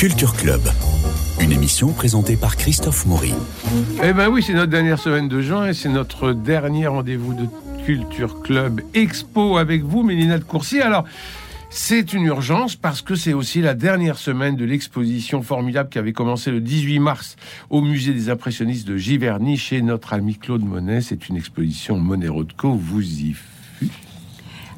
Culture Club. Une émission présentée par Christophe Maury. Eh ben oui, c'est notre dernière semaine de juin et c'est notre dernier rendez-vous de Culture Club Expo avec vous, Mélina de Coursier. Alors, c'est une urgence parce que c'est aussi la dernière semaine de l'exposition formidable qui avait commencé le 18 mars au musée des impressionnistes de Giverny chez notre ami Claude Monet. C'est une exposition Monet-Rothko. Vous y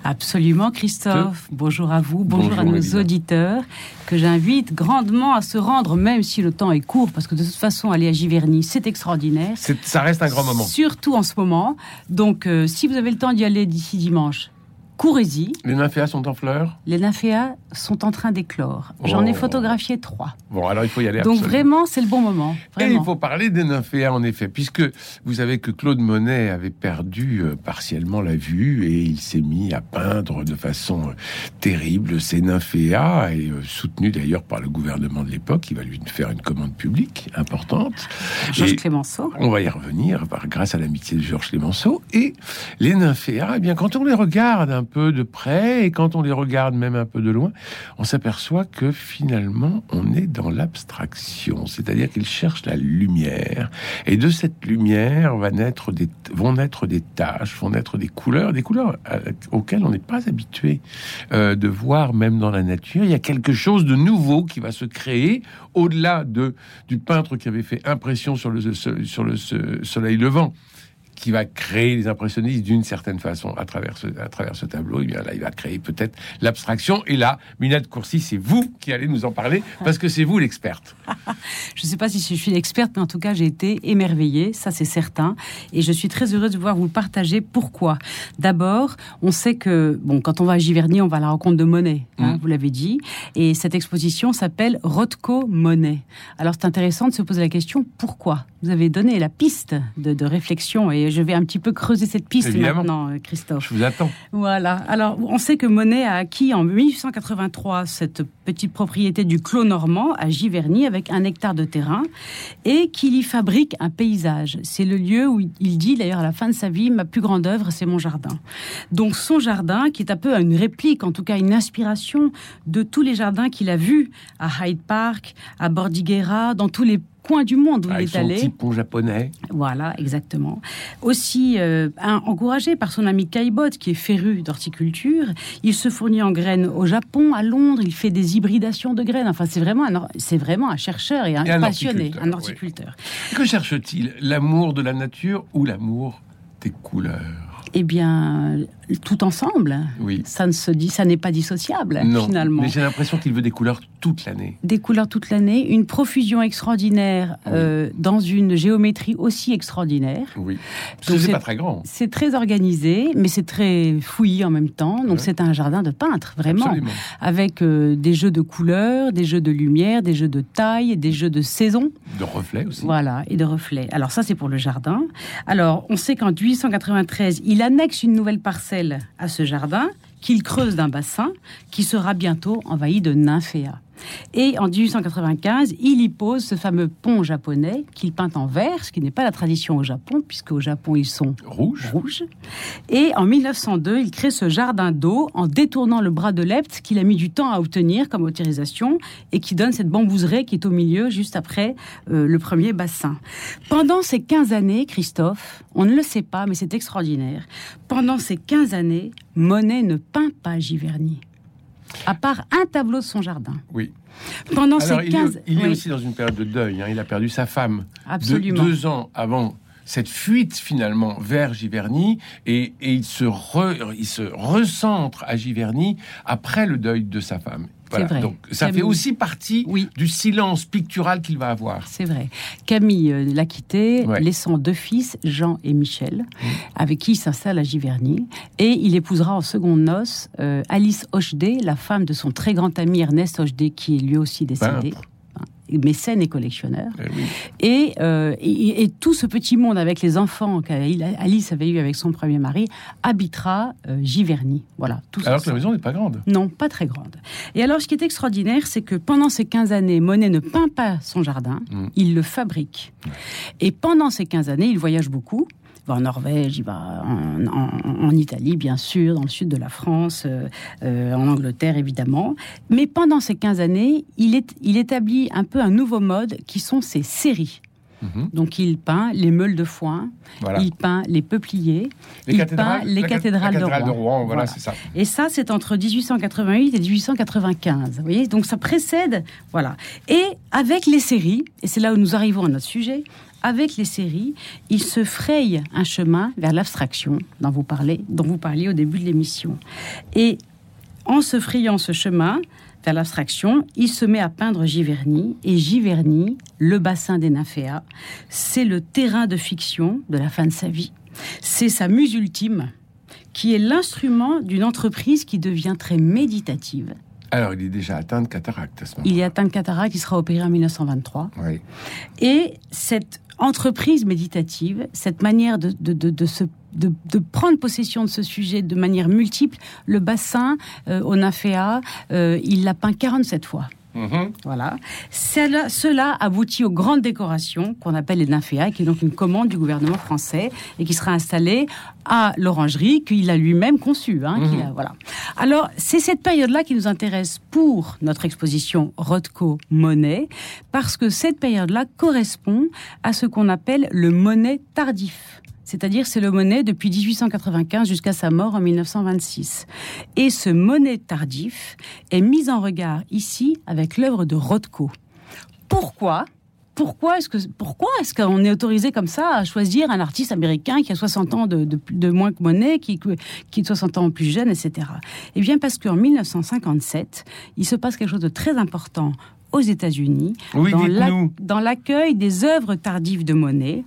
Absolument, Christophe. Bonjour à vous, bonjour, à nos auditeurs, que j'invite grandement à se rendre, même si le temps est court, parce que de toute façon, aller à Giverny, c'est extraordinaire. Ça reste un grand moment. Surtout en ce moment. Donc, euh, si vous avez le temps d'y aller d'ici dimanche, Les nymphéas sont en fleurs Les nymphéas sont en train d'éclore. J'en ai oh. photographié trois. Bon, alors il faut y aller. Donc vraiment, c'est le bon moment. Et il faut parler des nymphéas, en effet, puisque vous savez que Claude Monet avait perdu euh, partiellement la vue et il s'est mis à peindre de façon euh, terrible ces nymphéas, et euh, soutenu d'ailleurs par le gouvernement de l'époque. Il va lui faire une commande publique importante. Georges Clémenceau. On va y revenir grâce à l'amitié de Georges Clémenceau. Et les nymphéas, eh bien, quand on les regarde un peu de près et quand on les regarde même un peu de loin, on s'aperçoit que finalement on est dans l'abstraction, c'est-à-dire qu'ils cherchent la lumière et de cette lumière va naître des, vont naître des taches, vont naître des couleurs, des couleurs euh, auxquelles on n'est pas habitué euh, de voir même dans la nature. Il y a quelque chose de nouveau qui va se créer au-delà de du peintre qui avait fait impression sur le sur le soleil levant qui va créer les impressionnistes d'une certaine façon à travers ce, à travers ce tableau. Et eh bien là, il va créer peut-être l'abstraction. Et là, Minette Courcy, c'est vous qui allez nous en parler parce que c'est vous l'experte. je ne sais pas si je suis l'experte, mais en tout cas, j'ai été émerveillée, ça c'est certain. Et je suis très heureuse de pouvoir vous partager. Pourquoi D'abord, on sait que bon, quand on va à Giverny, on va à la rencontre de Monet, hein, mm. vous l'avez dit. Et cette exposition s'appelle Rothko Monet. Alors c'est intéressant de se poser la question pourquoi? Vous avez donné la piste de, de réflexion et je vais un petit peu creuser cette piste maintenant, euh, Christophe. Je vous attends. Voilà. Alors, on sait que Monet a acquis en 1883 cette petite propriété du Clos Normand à Giverny avec un hectare de terrain et qu'il y fabrique un paysage. C'est le lieu où il dit d'ailleurs à la fin de sa vie, ma plus grande œuvre, c'est mon jardin. Donc son jardin, qui est un peu une réplique, en tout cas une inspiration de tous les jardins qu'il a vus à Hyde Park, à Bordighera, dans tous les coin du monde où il est allé. Petit pont japonais. Voilà, exactement. Aussi euh, encouragé par son ami Caillebotte, qui est féru d'horticulture, il se fournit en graines au Japon, à Londres. Il fait des hybridations de graines. Enfin, c'est vraiment un, c'est vraiment un chercheur et un, passionné, un horticulteur. Que cherche-t-il? L'amour de la nature ou l'amour des couleurs? Eh bien, tout ensemble. Oui. Ça ne se dit, ça n'est pas dissociable non, finalement. Mais j'ai l'impression qu'il veut des couleurs toute l'année. Des couleurs toute l'année, une profusion extraordinaire euh, dans une géométrie aussi extraordinaire. Oui. C'est pas très grand. C'est très organisé, mais c'est très fouillis en même temps. Donc c'est un jardin de peintre vraiment, Absolument. avec euh, des jeux de couleurs, des jeux de lumière, des jeux de taille, des jeux de saison. De reflets aussi. Voilà, et de reflets. Alors ça c'est pour le jardin. Alors on sait qu'en 1893 il annexe une nouvelle parcelle à ce jardin qu'il creuse d'un bassin qui sera bientôt envahi de nymphéas. Et en 1895, il y pose ce fameux pont japonais qu'il peint en vert, ce qui n'est pas la tradition au Japon, puisque au Japon ils sont rouges. Et en 1902, il crée ce jardin d'eau en détournant le bras de Lept qu'il a mis du temps à obtenir comme autorisation et qui donne cette bambouseraie qui est au milieu juste après euh, le premier bassin. Pendant ces 15 années, Christophe, on ne le sait pas, mais c'est extraordinaire. Pendant ces 15 années, Monet ne peint pas Giverny à part un tableau de son jardin. Oui. Pendant ces 15... Il est, aussi dans une période de deuil. Hein. Il a perdu sa femme Absolument. deux ans avant cette fuite finalement vers Giverny et, il, se il se recentre à Giverny après le deuil de sa femme. Donc ça fait aussi partie du silence pictural qu'il va avoir. C'est vrai. Camille euh, l'a quitté, laissant deux fils, Jean et Michel, avec qui il s'installe à Giverny. Et il épousera en seconde noces euh, Alice Hochdé, la femme de son très grand ami Ernest Hochdé, qui est lui aussi décédé mécène et collectionneur. Eh euh, et, et, tout ce petit monde avec les enfants qu'Alice avait eu avec son premier mari habitera euh, Giverny. Voilà. Tout alors que la maison n'est pas grande. Non, pas très grande. Et alors, ce qui est extraordinaire, c'est que pendant ces 15 années, Monet ne peint pas son jardin, mm. il le fabrique. Et pendant ces 15 années, il voyage beaucoup va en Norvège, il va en, Italie, bien sûr, dans le sud de la France, en Angleterre, évidemment. Mais pendant ces 15 années, il, est, il établit un peu un nouveau mode qui sont ces séries. Mhm. Donc il peint les meules de foin, il peint les peupliers, les il peint les cathédrales, de Rouen. voilà, ça. Et ça, c'est entre 1888 et 1895. Vous voyez, donc ça précède, voilà. Et avec les séries, et c'est là où nous arrivons à notre sujet, avec les séries, il se fraye un chemin vers l'abstraction dont vous parlez, dont vous parliez au début de l'émission. Et en se frayant ce chemin, vers l'abstraction, il se met à peindre Giverny. Et Giverny, le bassin des nymphéas, c'est le terrain de fiction de la fin de sa vie. C'est sa muse ultime, qui est l'instrument d'une entreprise qui devient très méditative. Alors, il est déjà atteint de cataracte à ce moment. Il est atteint de cataracte, il sera opéré en 1923. Oui. Et cette entreprise méditative, cette manière de, prendre possession de ce sujet de manière multiple. Le bassin euh, Naféa, euh, il l'a peint 47 fois. Mm-hmm. Voilà. Cela, cela, aboutit aux grandes décorations qu'on appelle les nymphéas, qui est donc une commande du gouvernement français et qui sera installée à l'orangerie qu'il a lui-même conçue. Hein, mm-hmm. voilà. Alors, c'est cette période-là qui nous intéresse pour notre exposition Rothko Monet, parce que cette période-là correspond à ce qu'on appelle le Monet tardif c'est-à-dire c'est le Monet depuis 1895 jusqu'à sa mort en 1926. Et ce Monet tardif est mis en regard ici avec l'œuvre de Rothko. Pourquoi? Pourquoi est-ce que pourquoi est-ce qu'on est autorisé comme ça à choisir un artiste américain qui a 60 ans de, de, moins que Monet, qui, qui est 60 ans plus jeune, etc. Eh bien parce qu'en 1957, il se passe quelque chose de très important aux États-Unis dans l'accueil des œuvres tardives de Monet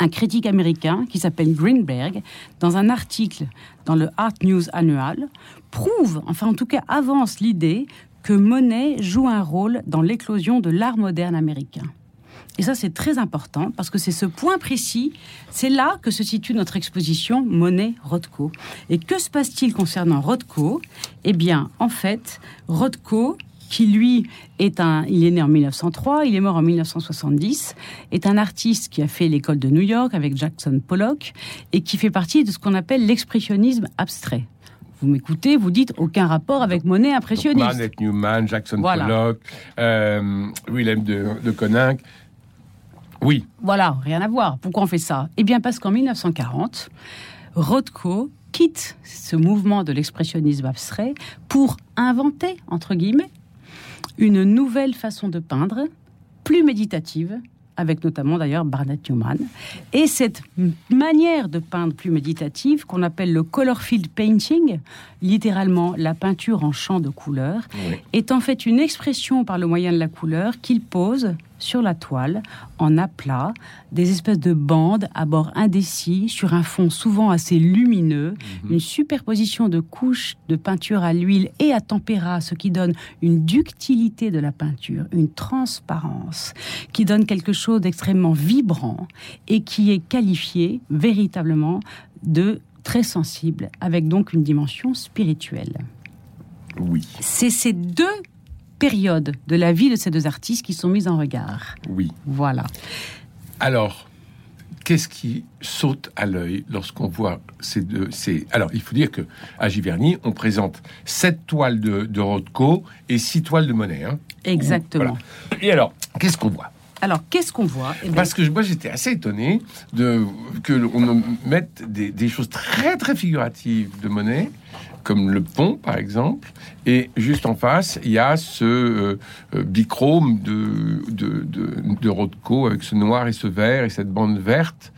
un critique américain qui s'appelle Greenberg, dans un article dans le Art News Annual, prouve, enfin en tout cas avance l'idée que Monet joue un rôle dans l'éclosion de l'art moderne américain. Et ça, c'est très important parce que c'est ce point précis, c'est là que se situe notre exposition Monet-Rothko. Et que se passe-t-il concernant Rothko? Eh bien, en fait, Rothko qui lui est un, il est né en 1903, il est mort en 1970, est un artiste qui a fait l'école de New York avec Jackson Pollock et qui fait partie de ce qu'on appelle l'expressionnisme abstrait. Vous m'écoutez, vous dites aucun rapport avec Monet impressionniste. Manette Newman, Jackson Pollock, euh, Willem de, de. Oui. Voilà, rien à voir. Pourquoi on fait ça? Eh bien parce qu'en 1940, Rothko quitte ce mouvement de l'expressionnisme abstrait pour inventer, entre guillemets, une nouvelle façon de peindre, plus méditative, avec notamment d'ailleurs Barnett Newman. Et cette manière de peindre plus méditative, qu'on appelle le color field painting, littéralement la peinture en champ de couleurs, est en fait une expression par le moyen de la couleur qu'il pose sur la toile, en aplat, des espèces de bandes à bord indécis, sur un fond souvent assez lumineux, mhm. une superposition de couches de peinture à l'huile et à tempéra, ce qui donne une ductilité de la peinture, une transparence, qui donne quelque chose d'extrêmement vibrant et qui est qualifié véritablement de très sensible, avec donc une dimension spirituelle. Oui. C'est ces deux périodes de la vie de ces deux artistes qui sont mises en regard. Oui. Voilà. Alors, qu'est-ce qui saute à l'œil lorsqu'on voit ces deux ces... Alors, il faut dire que à Giverny, on présente sept toiles de, de Rothko et six toiles de Monet. Hein. Exactement. Et alors, qu'est-ce qu'on voit? Alors, qu'est-ce qu'on voit eh Parce que moi, j'étais assez étonné de que l'on mette des, choses très très figuratives de Monet comme le pont, par exemple. Et juste en face, il y a ce euh, euh, bichrome de, de, de, de Rothko avec ce noir et ce vert et cette bande verte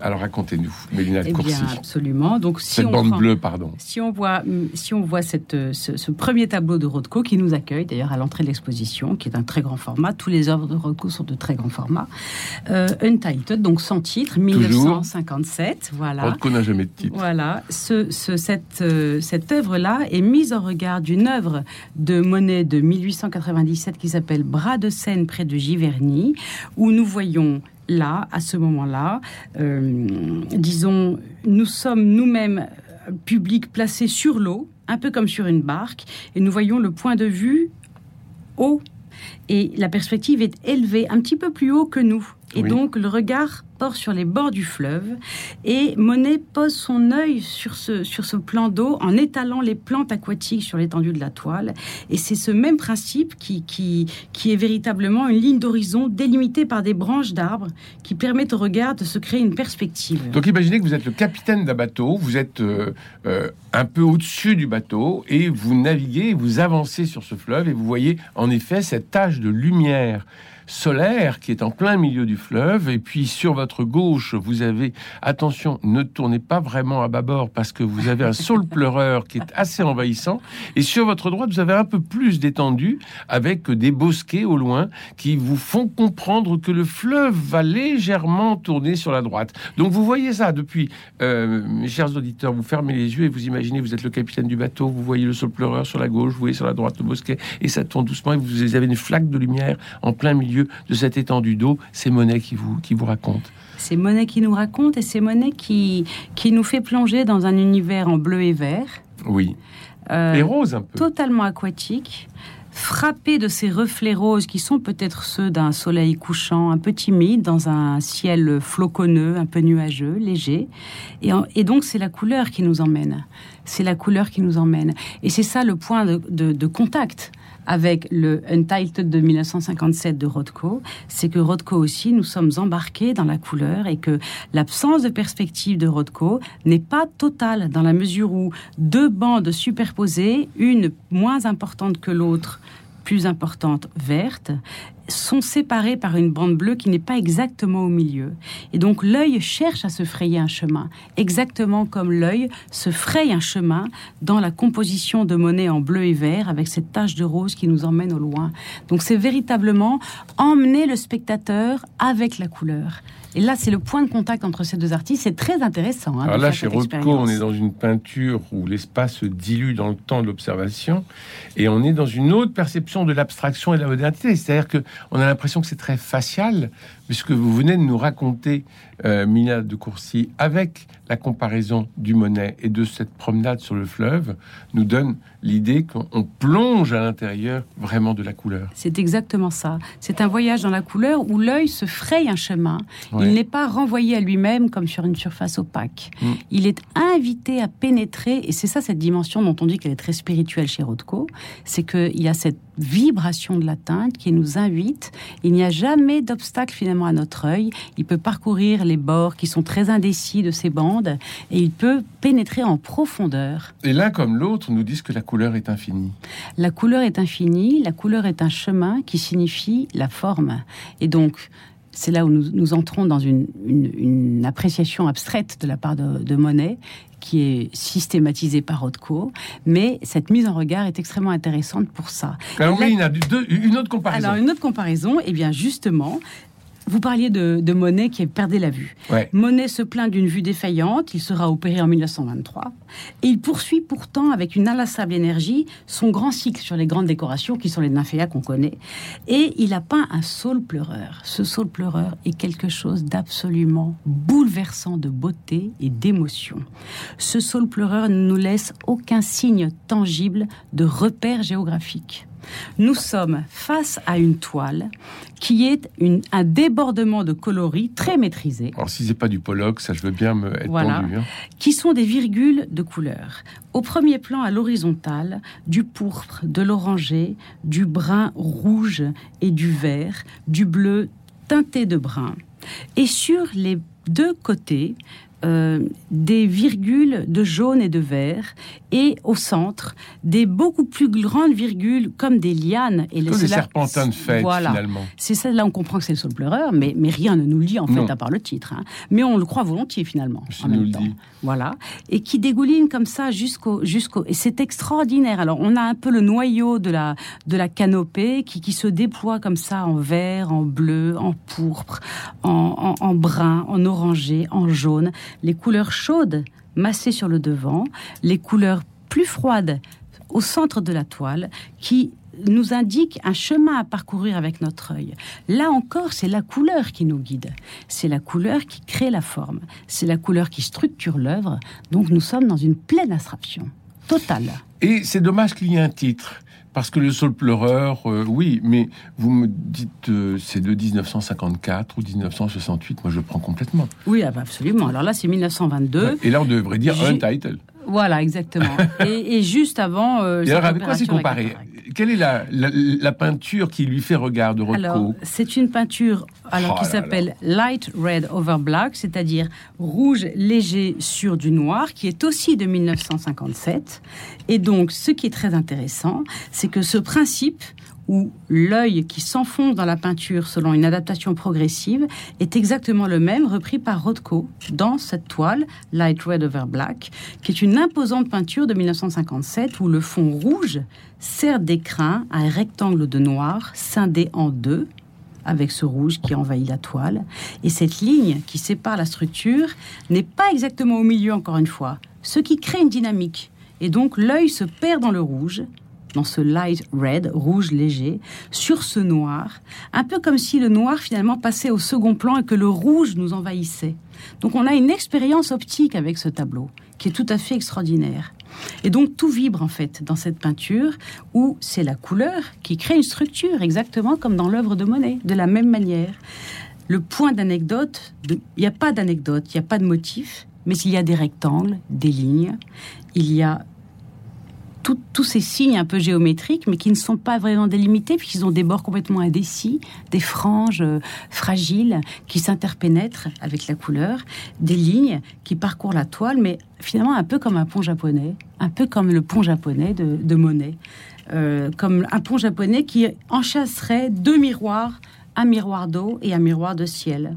alors racontez-nous, Mélina de eh Courcy. Bien, absolument. Donc, si cette on bande bleue, pardon. Si on voit, si on voit cette, ce, premier tableau de Rothko qui nous accueille d'ailleurs à l'entrée de l'exposition, qui est un très grand format. Tous les œuvres de Rothko sont de très grand format. Euh, Untitled, donc sans titre, 1957. Voilà. Rothko n'a jamais de titre. Voilà. Ce, ce, cette, euh, cette œuvre-là est mise en regard d'une œuvre de Monet de 1897 qui s'appelle Bras de Seine près de Giverny, où nous voyons là, à ce moment-là, euh, disons, nous sommes nous-mêmes euh, public placé sur l'eau, un peu comme sur une barque, et nous voyons le point de vue haut. Et la perspective est élevée, un petit peu plus haut que nous. Et donc le regard porte sur les bords du fleuve et Monet pose son œil sur ce, sur ce plan d'eau en étalant les plantes aquatiques sur l'étendue de la toile. Et c'est ce même principe qui, qui, qui est véritablement une ligne d'horizon délimitée par des branches d'arbres qui permettent au regard de se créer une perspective. Donc imaginez que vous êtes le capitaine d'un bateau, vous êtes euh, euh, un peu au-dessus du bateau et vous naviguez, vous avancez sur ce fleuve et vous voyez en effet cette tache de lumière solaire qui est en plein milieu du fleuve. Et puis sur votre gauche, vous avez, attention, ne tournez pas vraiment à bâbord parce que vous avez un saule pleureur qui est assez envahissant. Et sur votre droite, vous avez un peu plus d'étendue avec des bosquets au loin qui vous font comprendre que le fleuve va légèrement tourner sur la droite. Donc vous voyez ça depuis, euh, mes chers auditeurs, vous fermez les yeux et vous imaginez, vous êtes le capitaine du bateau, vous voyez le saule pleureur sur la gauche, vous voyez sur la droite le bosquet et ça tourne doucement et vous avez une flaque de lumière en plein milieu de cette étendue d'eau. C'est Monet qui vous, qui vous raconte. C'est Monet qui nous raconte et c'est Monet qui, qui nous fait plonger dans un univers en bleu et vert. Oui. Euh, et rose un peu. Totalement aquatique frappé de ces reflets roses qui sont peut-être ceux d'un soleil couchant un peu timide dans un ciel floconneux, un peu nuageux, léger. Et, donc c'est la couleur qui nous emmène. C'est la couleur qui nous emmène. Et c'est ça le point de contact avec le Untitled de 1957 de Rothko, c'est que Rothko aussi, nous sommes embarqués dans la couleur et que l'absence de perspective de Rothko n'est pas totale dans la mesure où deux bandes superposées, une moins importante que l'autre, plus importante verte, sont séparées par une bande bleue qui n'est pas exactement au milieu. Et donc l'œil cherche à se frayer un chemin, exactement comme l'œil se fraye un chemin dans la composition de Monet en bleu et vert avec cette tache de rose qui nous emmène au loin. Donc c'est véritablement emmener le spectateur avec la couleur. Et là, c'est le point de contact entre ces deux artistes. C'est très intéressant. Hein, Alors là, chez Rothko, on est dans une peinture où l'espace se dilue dans le temps de l'observation, et on est dans une autre perception de l'abstraction et de la modernité. C'est-à-dire que on a l'impression que c'est très facial, puisque vous venez de nous raconter, euh, Mina de Courcy, avec la comparaison du Monet et de cette promenade sur le fleuve, nous donne l'idée qu'on plonge à l'intérieur vraiment de la couleur. C'est exactement ça. C'est un voyage dans la couleur où l'œil se fraye un chemin. Il n'est pas renvoyé à lui-même comme sur une surface opaque. Mm. Il est invité à pénétrer, et c'est ça cette dimension dont on dit qu'elle est très spirituelle chez Rothko, c'est qu'il y a cette vibration de la teinte qui nous invite. Il n'y a jamais d'obstacle finalement à notre œil. Il peut parcourir les bords qui sont très indécis de ces bandes et il peut pénétrer en profondeur. Et l'un comme l'autre nous disent que la couleur est infinie. La couleur est infinie, la couleur est un chemin qui signifie la forme. Et donc, c'est là où nous, entrons dans une, appréciation abstraite de la part de, Monet, qui est systématisée par Rothko, mais cette mise en regard est extrêmement intéressante pour ça. Alors oui, il y a une autre comparaison. Alors une autre comparaison, et eh bien justement, vous parliez de, Monet qui perdait la vue. Monet se plaint d'une vue défaillante, il sera opéré en 1923, et il poursuit pourtant avec une inlassable énergie son grand cycle sur les grandes décorations qui sont les nymphéas qu'on connaît. Et il a peint un saule pleureur. Ce saule pleureur est quelque chose d'absolument bouleversant de beauté et d'émotion. Ce saule pleureur ne nous laisse aucun signe tangible de repère géographique. Nous sommes face à une toile qui est un débordement de coloris très maîtrisé. Alors si c'est pas du Pollock, ça je veux bien me être voilà, hein. Qui sont des virgules de couleurs. Au premier plan, à l'horizontale, du pourpre, de l'oranger, du brun rouge et du vert, du bleu teinté de brun. Et sur les deux côtés, euh, des virgules de jaune et de vert, et au centre, des beaucoup plus grandes virgules comme des lianes. Et comme des serpentins de fête, finalement. C'est ça, là on comprend que c'est le saule pleureur, mais, mais rien ne nous le dit en fait, à part le titre. Hein. Mais on le croit volontiers finalement, en même temps. Voilà. Et qui dégouline comme ça jusqu'au... jusqu'au et c'est extraordinaire. Alors on a un peu le noyau de la, de la canopée qui, qui se déploie comme ça en vert, en bleu, en pourpre, en, en, en brun, en orangé, en jaune les couleurs chaudes massées sur le devant, les couleurs plus froides au centre de la toile, qui nous indiquent un chemin à parcourir avec notre œil. Là encore, c'est la couleur qui nous guide. C'est la couleur qui crée la forme. C'est la couleur qui structure l'œuvre. Donc nous sommes dans une pleine abstraction totale. Et c'est dommage qu'il y ait un titre. Parce que le saule pleureur, euh, oui, mais vous me dites euh, c'est de 1954 ou 1968, moi je prends complètement. Oui, ah bah, absolument. Alors là, c'est 1922. Et là, on devrait dire un title. Voilà, exactement. et, juste avant. Euh, et alors, avec quoi c'est comparé Quelle est la, la, peinture qui lui fait regard de Rothko Alors, c'est une peinture alors, qui oh s'appelle Light Red Over Black, c'est-à-dire rouge léger sur du noir, qui est aussi de 1957. Et donc, ce qui est très intéressant, c'est que ce principe où l'œil qui s'enfonce dans la peinture selon une adaptation progressive est exactement le même repris par Rothko dans cette toile Light Red Over Black, qui est une imposante peinture de 1957 où le fond rouge sert d'écrin à un rectangle de noir scindé en deux avec ce rouge qui envahit la toile. Et cette ligne qui sépare la structure n'est pas exactement au milieu, encore une fois, ce qui crée une dynamique. Et donc l'œil se perd dans le rouge, dans ce light red, rouge léger, sur ce noir, un peu comme si le noir finalement passait au second plan et que le rouge nous envahissait. Donc on a une expérience optique avec ce tableau qui est tout à fait extraordinaire. Et donc tout vibre en fait dans cette peinture où c'est la couleur qui crée une structure exactement comme dans l'œuvre de Monet, de la même manière. Le point d'anecdote, il n'y a pas d'anecdote, il n'y a pas de motif, mais il y a des rectangles, des lignes, il y a tous ces signes un peu géométriques, mais qui ne sont pas vraiment délimités, puisqu'ils ont des bords complètement indécis, des franges euh, fragiles qui s'interpénètrent avec la couleur, des lignes qui parcourent la toile, mais finalement un peu comme un pont japonais, un peu comme le pont japonais de, Monet, euh, comme un pont japonais qui enchasserait deux miroirs un miroir d'eau et un miroir de ciel.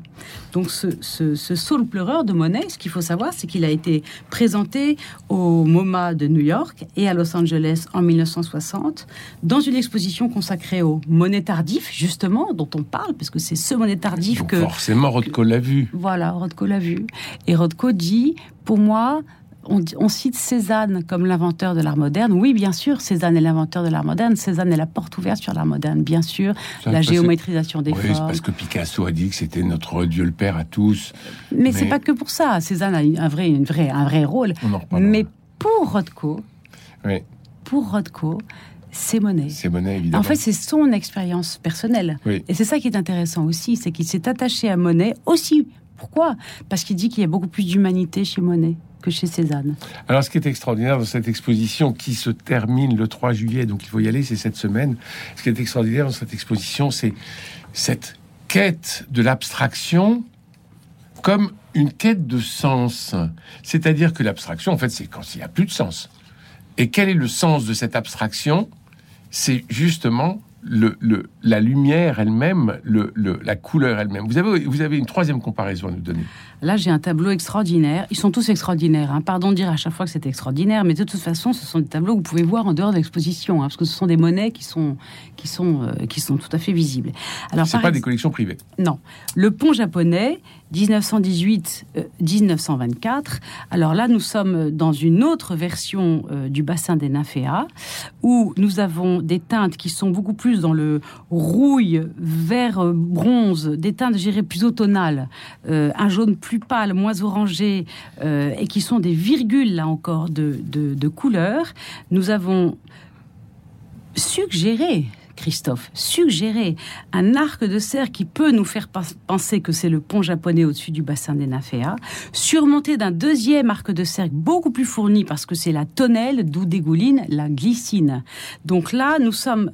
Donc ce, ce, saule pleureur de Monet, ce qu'il faut savoir, c'est qu'il a été présenté au MoMA de New York et à Los Angeles en 1960 dans une exposition consacrée au Monet tardif, justement, dont on parle, parce que c'est ce Monet tardif que... Forcément, Rothko l'a vu. Voilà, Rothko l'a vu. Et Rothko dit, pour moi, on, cite Cézanne comme l'inventeur de l'art moderne. Oui, bien sûr, Cézanne est l'inventeur de l'art moderne. Cézanne est la porte ouverte sur l'art moderne, bien sûr. la géométrisation des oui, parce que Picasso a dit que c'était notre Dieu le Père à tous. Mais, c'est pas que pour ça. Cézanne a un vrai, une vraie, un vrai rôle. Mais pour Rothko, pour Rothko, c'est Monet. C'est Monet, évidemment. En fait, c'est son expérience personnelle. Et c'est ça qui est intéressant aussi, c'est qu'il s'est attaché à Monet aussi. Pourquoi? Parce qu'il dit qu'il y a beaucoup plus d'humanité chez Monet que chez Cézanne. Alors, ce qui est extraordinaire dans cette exposition qui se termine le 3 juillet, donc il faut y aller, c'est cette semaine. Ce qui est extraordinaire dans cette exposition, c'est cette quête de l'abstraction comme une quête de sens. C'est-à-dire que l'abstraction, en fait, c'est quand il n'y a plus de sens. Et quel est le sens de cette abstraction? C'est justement le, la lumière elle-même, le, la couleur elle-même. Vous avez, vous avez une troisième comparaison à nous donner. Là, j'ai un tableau extraordinaire. Ils sont tous extraordinaires. Hein. Pardon de dire à chaque fois que c'est extraordinaire, mais de toute façon, ce sont des tableaux que vous pouvez voir en dehors de l'exposition, hein, parce que ce sont des monnaies qui sont, qui sont, euh, qui sont tout à fait visibles. Alors, c'est pas des collections privées. Non. Le pont japonais, 1918-1924. Euh, Alors là, nous sommes dans une autre version euh, du bassin des nymphéas, où nous avons des teintes qui sont beaucoup plus dans le rouille, vert, bronze, des teintes, dirais, plus automnales, un jaune plus pâles, moins orangés, euh, et qui sont des virgules, là encore, de, de, couleurs, nous avons suggéré Christophe, suggéré un arc de serre qui peut nous faire penser que c'est le pont japonais au-dessus du bassin des Naféas, surmonté d'un deuxième arc de cercle beaucoup plus fourni parce que c'est la tonnelle d'où dégouline la glycine. Donc là, nous sommes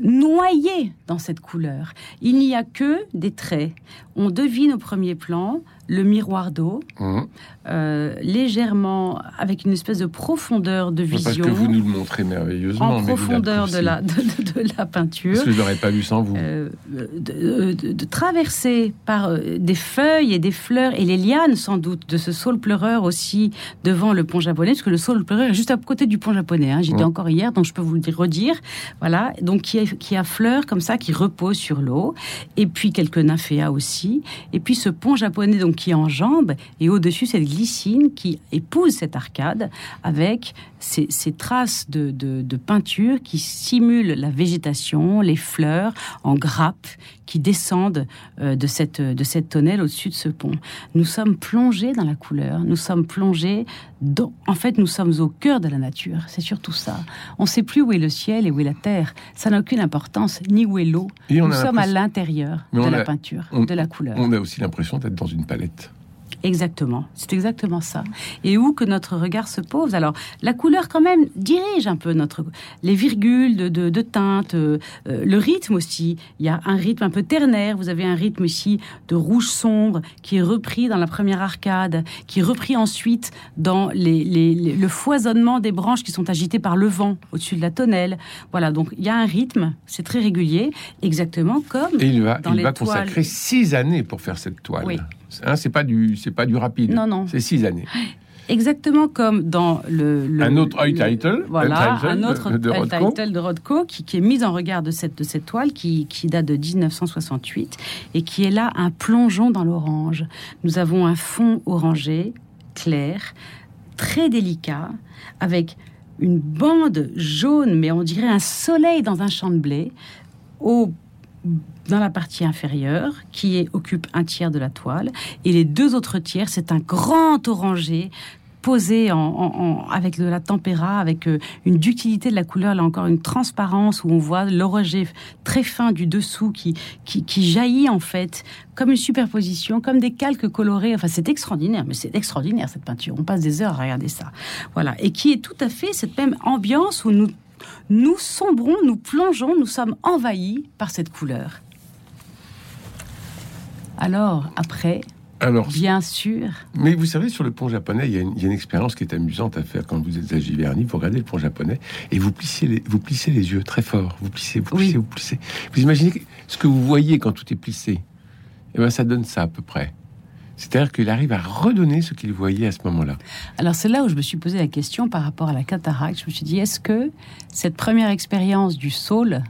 noyés dans cette couleur. Il n'y a que des traits. On devine au premier plan le miroir d'eau, mmh. euh, légèrement avec une espèce de profondeur de vision. Parce que vous nous le montrez merveilleusement. En profondeur de la, de, la peinture. Parce que je n'aurais pas vu sans vous. Euh, de, traverser par euh, des feuilles et des fleurs et les lianes sans doute de ce saule pleureur aussi devant le pont japonais, parce que le saule pleureur est juste à côté du pont japonais. Hein. J'étais mmh. encore hier, donc je peux vous le redire. Voilà, donc qui a, qui a fleurs comme ça qui reposent sur l'eau, et puis quelques nymphéas aussi, et puis ce pont japonais donc qui enjambe, et au-dessus cette glycine qui épouse cette arcade avec ces, traces de, peinture qui simulent la végétation, les fleurs en grappes qui descendent euh, de cette de cette tonnelle au-dessus de ce pont. Nous sommes plongés dans la couleur. Nous sommes plongés dans. En fait, nous sommes au cœur de la nature. C'est surtout ça. On ne sait plus où est le ciel et où est la terre. Ça n'a aucune importance, ni où est l'eau. Nous sommes à l'intérieur de la peinture, de la couleur. On a aussi l'impression d'être dans une palette. Exactement, c'est exactement ça. Et où que notre regard se pose. Alors, la couleur quand même dirige un peu notre les virgules de, de, de teintes, euh, le rythme aussi. Il y a un rythme un peu ternaire. Vous avez un rythme ici de rouge sombre qui est repris dans la première arcade, qui est repris ensuite dans les, les, le foisonnement des branches qui sont agitées par le vent au-dessus de la tonnelle. Voilà, donc il y a un rythme, c'est très régulier, exactement comme. Et il va, il va consacrer six années pour faire cette toile. Oui. Hein, c'est pas du, c'est pas du rapide. Non, non. C'est six années. Exactement comme dans le, un autre high title, voilà, un autre de, title de qui, qui, est mis en regard de cette de cette toile qui, qui date de 1968 et qui est là un plongeon dans l'orange. Nous avons un fond orangé clair, très délicat, avec une bande jaune, mais on dirait un soleil dans un champ de blé, au dans la partie inférieure, qui occupe un tiers de la toile, et les deux autres tiers, c'est un grand orangé posé avec de la tempéra, avec euh, une ductilité de la couleur, là encore une transparence où on voit l'orangé très fin du dessous qui, qui, jaillit en fait comme une superposition, comme des calques colorés. Enfin, c'est extraordinaire, mais c'est extraordinaire cette peinture. On passe des heures à regarder ça. Voilà. Et qui est tout à fait cette même ambiance où nous, nous sombrons, nous plongeons, nous sommes envahis par cette couleur. Alors, après, alors, bien sûr. Mais vous savez, sur le pont japonais, il y, a une, expérience qui est amusante à faire quand vous êtes à Giverny. Vous regardez le pont japonais et vous plissez les, vous plissez les yeux très fort. Vous plissez, vous plissez, vous plissez. Vous imaginez ce que vous voyez quand tout est plissé Et eh ben, ça donne ça à peu près. C'est-à-dire qu'il arrive à redonner ce qu'il voyait à ce moment-là. Alors c'est là où je me suis posé la question par rapport à la cataracte. Je me suis dit, est-ce que cette première expérience du saule,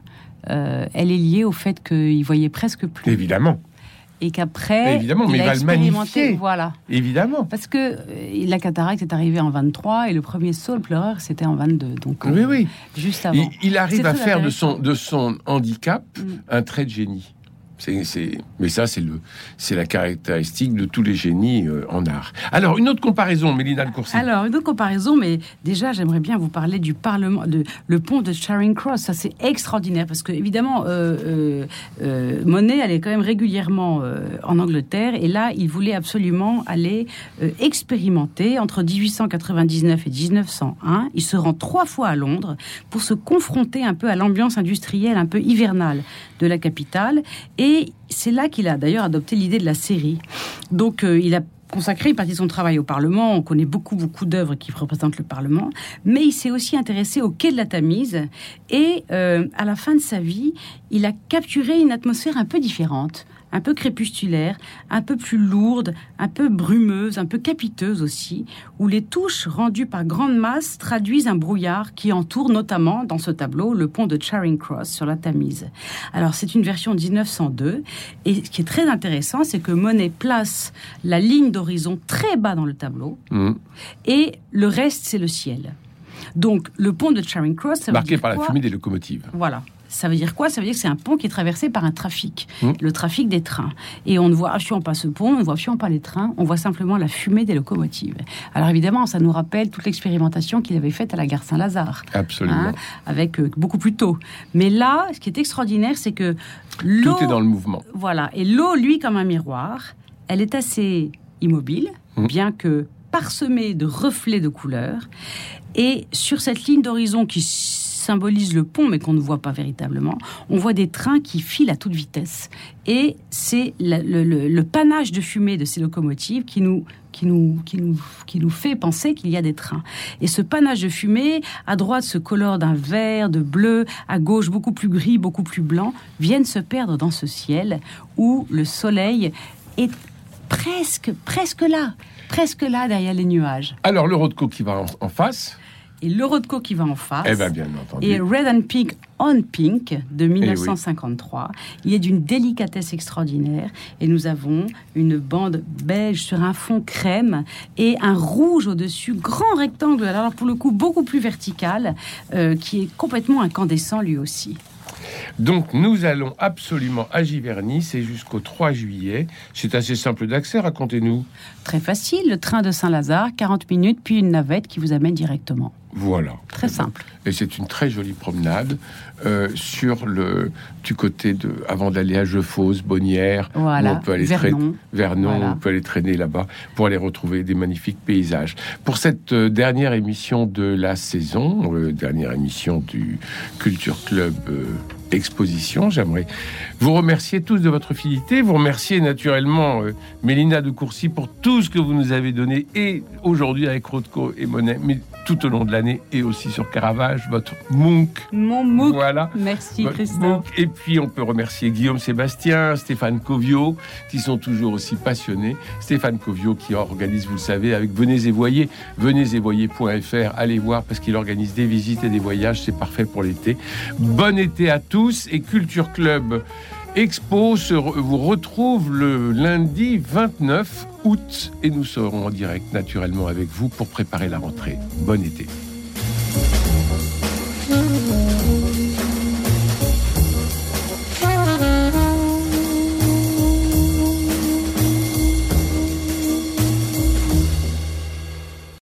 euh, elle est liée au fait qu'il voyait presque plus? Évidemment et qu'après, évidemment, mais il va le magnifier. Voilà. Évidemment. Parce que euh, la cataracte est arrivée en 23 et le premier saut, pleureur, c'était en 22. Donc, oui, oui. Euh, juste avant. Il, arrive à faire de son, de son handicap mm. un trait de génie. Mais ça, c'est le, c'est la caractéristique de tous les génies euh, en art. Alors, une autre comparaison, Mélina de Courcy. Alors, une autre comparaison, mais déjà, j'aimerais bien vous parler du Parlement, de le pont de Charing Cross. Ça, c'est extraordinaire parce que, évidemment, euh, euh, Monet allait quand même régulièrement en Angleterre et là, il voulait absolument aller expérimenter entre 1899 et 1901. Il se rend trois fois à Londres pour se confronter un peu à l'ambiance industrielle un peu hivernale de la capitale et c'est là qu'il a d'ailleurs adopté l'idée de la série. Donc euh, il a consacré une partie de son travail au Parlement. On connaît beaucoup, beaucoup d'œuvres qui représentent le Parlement. Mais il s'est aussi intéressé au quai de la Tamise. Et euh, à la fin de sa vie, il a capturé une atmosphère un peu différente un peu crépusculaire, un peu plus lourde, un peu brumeuse, un peu capiteuse aussi, où les touches rendues par grande masse traduisent un brouillard qui entoure notamment dans ce tableau le pont de Charing Cross sur la Tamise. Alors c'est une version 1902 et ce qui est très intéressant, c'est que Monet place la ligne d'horizon très bas dans le tableau mmh. et le reste c'est le ciel. Donc le pont de Charing Cross, marqué par la fumée des locomotives. Voilà. Ça veut dire quoi? Ça veut dire que c'est un pont qui est traversé par un trafic, mmh. le trafic des trains. Et on ne voit absolument pas ce pont, on ne voit absolument pas les trains, on voit simplement la fumée des locomotives. Alors évidemment, ça nous rappelle toute l'expérimentation qu'il avait faite à la gare Saint-Lazare. Absolument. Hein, avec euh, beaucoup plus tôt. Mais là, ce qui est extraordinaire, c'est que l'eau... Tout est dans le mouvement. Voilà. Et l'eau, lui, comme un miroir, elle est assez immobile, mmh. bien que parsemée de reflets de couleurs. Et sur cette ligne d'horizon qui symbolise le pont, mais qu'on ne voit pas véritablement, on voit des trains qui filent à toute vitesse. Et c'est le, panache de fumée de ces locomotives qui nous, qui nous, qui nous, qui nous fait penser qu'il y a des trains. Et ce panache de fumée, à droite, se colore d'un vert, de bleu, à gauche, beaucoup plus gris, beaucoup plus blanc, viennent se perdre dans ce ciel où le soleil est presque, presque là, presque là derrière les nuages. Alors le Rothko qui va en face et le Rodko qui va en face. Eh ben, bien entendu. Et Red and Pink on Pink de 1953. Eh Il est d'une délicatesse extraordinaire et nous avons une bande beige sur un fond crème et un rouge au-dessus, grand rectangle, alors pour le coup beaucoup plus vertical, euh, qui est complètement incandescent lui aussi. Donc nous allons absolument à Giverny, c'est jusqu'au 3 juillet. C'est assez simple d'accès, racontez-nous. Très facile, le train de Saint-Lazare, 40 minutes, puis une navette qui vous amène directement. Voilà. Très simple. Et c'est une très jolie promenade euh, sur le du côté de avant d'aller à Jeufosse, Bonnières, Voilà, où on peut aller Vernon. traîner Vernon, Voilà. on peut aller traîner là-bas pour aller retrouver des magnifiques paysages. Pour cette euh, dernière émission de la saison, euh, dernière émission du Culture Club euh, Exposition, j'aimerais vous remercier tous de votre fidélité, vous remercier naturellement euh, Mélina de Courcy pour tout ce que vous nous avez donné et aujourd'hui avec Rothko et Monet, mais tout au long de l'année et aussi sur Caravage, votre Munch. Mon MOOC. Voilà. Merci Votre Christophe. MOOC. Et puis on peut remercier Guillaume Sébastien, Stéphane Covio, qui sont toujours aussi passionnés. Stéphane Covio qui organise, vous le savez, avec Venez et Voyez, venez et voyez.fr, allez voir parce qu'il organise des visites et des voyages, c'est parfait pour l'été. Bon été à tous et Culture Club Expo se re- vous retrouve le lundi 29 août et nous serons en direct naturellement avec vous pour préparer la rentrée. Bon été.